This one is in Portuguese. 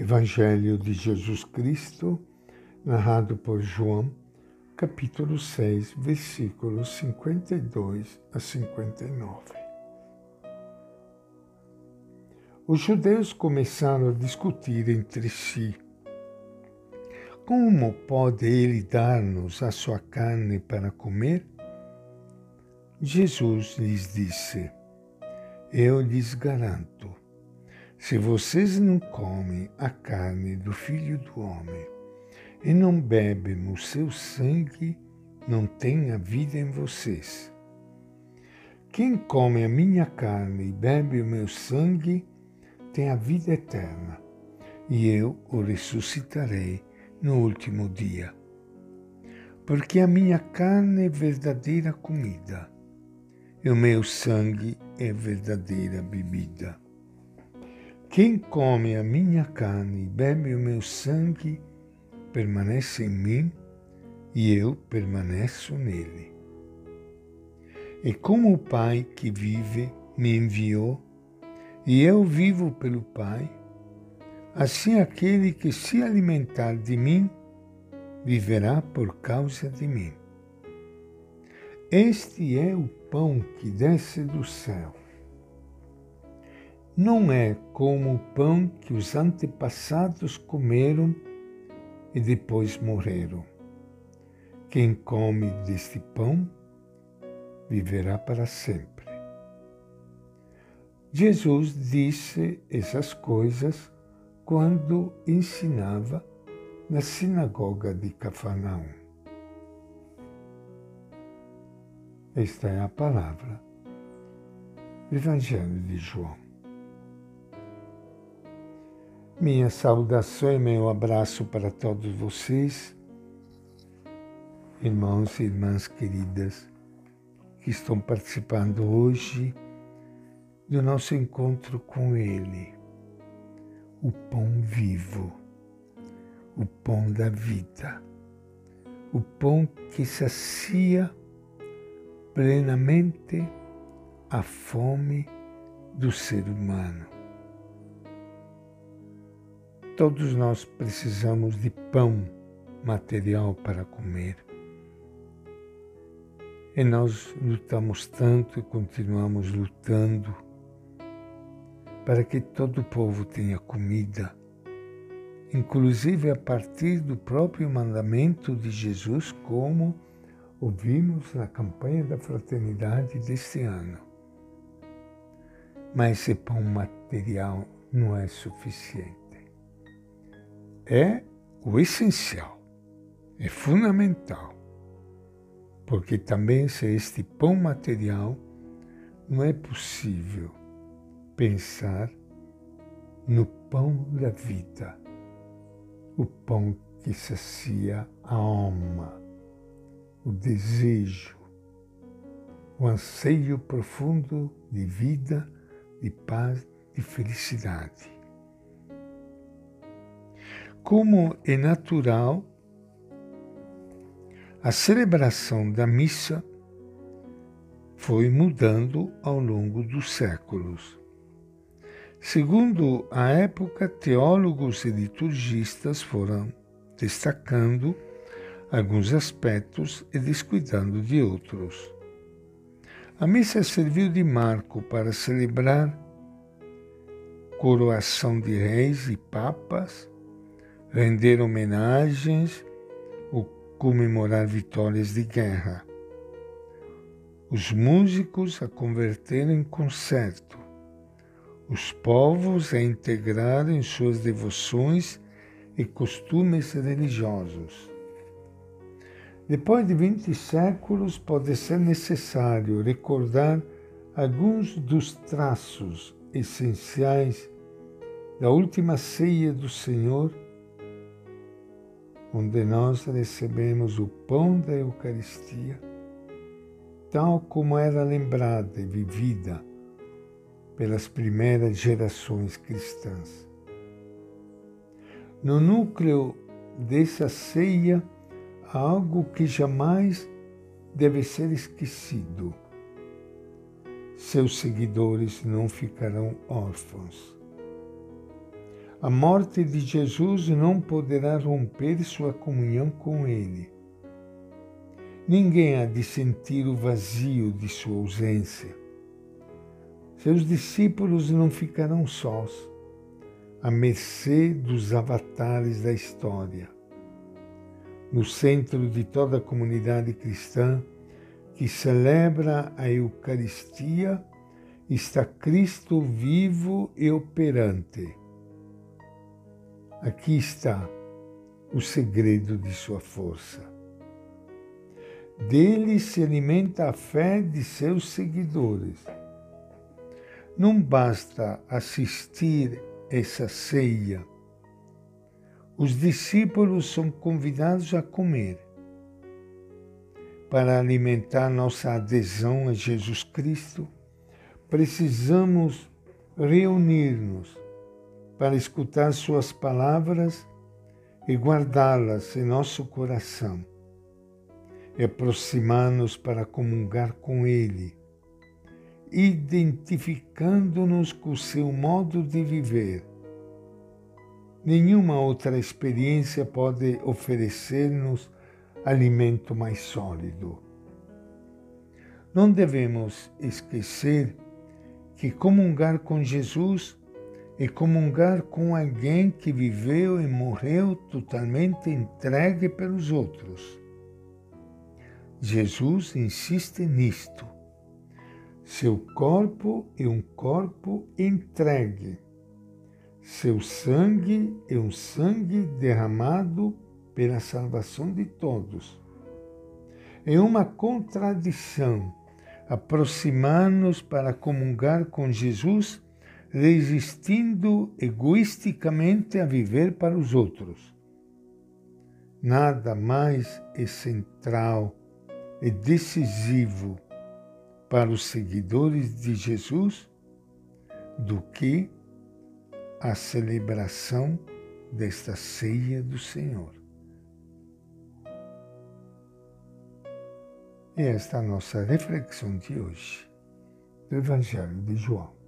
Evangelho de Jesus Cristo, narrado por João, capítulo 6, versículos 52 a 59. Os judeus começaram a discutir entre si. Como pode ele dar-nos a sua carne para comer? Jesus lhes disse: Eu lhes garanto, se vocês não comem a carne do Filho do Homem e não bebem o seu sangue, não tem a vida em vocês. Quem come a minha carne e bebe o meu sangue tem a vida eterna, e eu o ressuscitarei no último dia. Porque a minha carne é verdadeira comida e o meu sangue é verdadeira bebida. Quem come a minha carne e bebe o meu sangue permanece em mim e eu permaneço nele. E como o Pai que vive me enviou e eu vivo pelo Pai, assim aquele que se alimentar de mim viverá por causa de mim. Este é o pão que desce do céu. Não é como o pão que os antepassados comeram e depois morreram. Quem come deste pão viverá para sempre. Jesus disse essas coisas quando ensinava na sinagoga de Cafarnaum. Esta é a palavra do Evangelho de João. Minha saudação e meu abraço para todos vocês, irmãos e irmãs queridas, que estão participando hoje do nosso encontro com Ele, o pão vivo, o pão da vida, o pão que sacia plenamente a fome do ser humano. Todos nós precisamos de pão material para comer. E nós lutamos tanto e continuamos lutando para que todo o povo tenha comida, inclusive a partir do próprio mandamento de Jesus, como ouvimos na campanha da fraternidade deste ano. Mas esse pão material não é suficiente. É o essencial, é fundamental, porque também sem este pão material não é possível pensar no pão da vida, o pão que sacia a alma o desejo, o anseio profundo de vida, de paz, de felicidade. Como é natural, a celebração da missa foi mudando ao longo dos séculos. Segundo a época, teólogos e liturgistas foram destacando alguns aspectos e descuidando de outros. A missa serviu de marco para celebrar coroação de reis e papas, render homenagens ou comemorar vitórias de guerra. Os músicos a converteram em concerto, os povos a integrarem suas devoções e costumes religiosos. Depois de 20 séculos, pode ser necessário recordar alguns dos traços essenciais da última ceia do Senhor, onde nós recebemos o pão da Eucaristia, tal como era lembrada e vivida pelas primeiras gerações cristãs. No núcleo dessa ceia, algo que jamais deve ser esquecido. Seus seguidores não ficarão órfãos. A morte de Jesus não poderá romper sua comunhão com Ele. Ninguém há de sentir o vazio de sua ausência. Seus discípulos não ficarão sós, à mercê dos avatares da história. No centro de toda a comunidade cristã que celebra a Eucaristia está Cristo vivo e operante. Aqui está o segredo de sua força. Dele se alimenta a fé de seus seguidores não basta assistir essa ceia. Os discípulos são convidados a comer. Para alimentar nossa adesão a Jesus Cristo, precisamos reunir-nos para escutar Suas palavras e guardá-las em nosso coração, e aproximar-nos para comungar com Ele identificando-nos com o seu modo de viver. Nenhuma outra experiência pode oferecer-nos alimento mais sólido. Não devemos esquecer que comungar com Jesus é comungar com alguém que viveu e morreu totalmente entregue pelos outros. Jesus insiste nisto seu corpo é um corpo entregue. Seu sangue é um sangue derramado pela salvação de todos. É uma contradição aproximar-nos para comungar com Jesus, resistindo egoisticamente a viver para os outros. Nada mais é central e decisivo para os seguidores de Jesus do que a celebração desta ceia do Senhor. E esta é a nossa reflexão de hoje do Evangelho de João.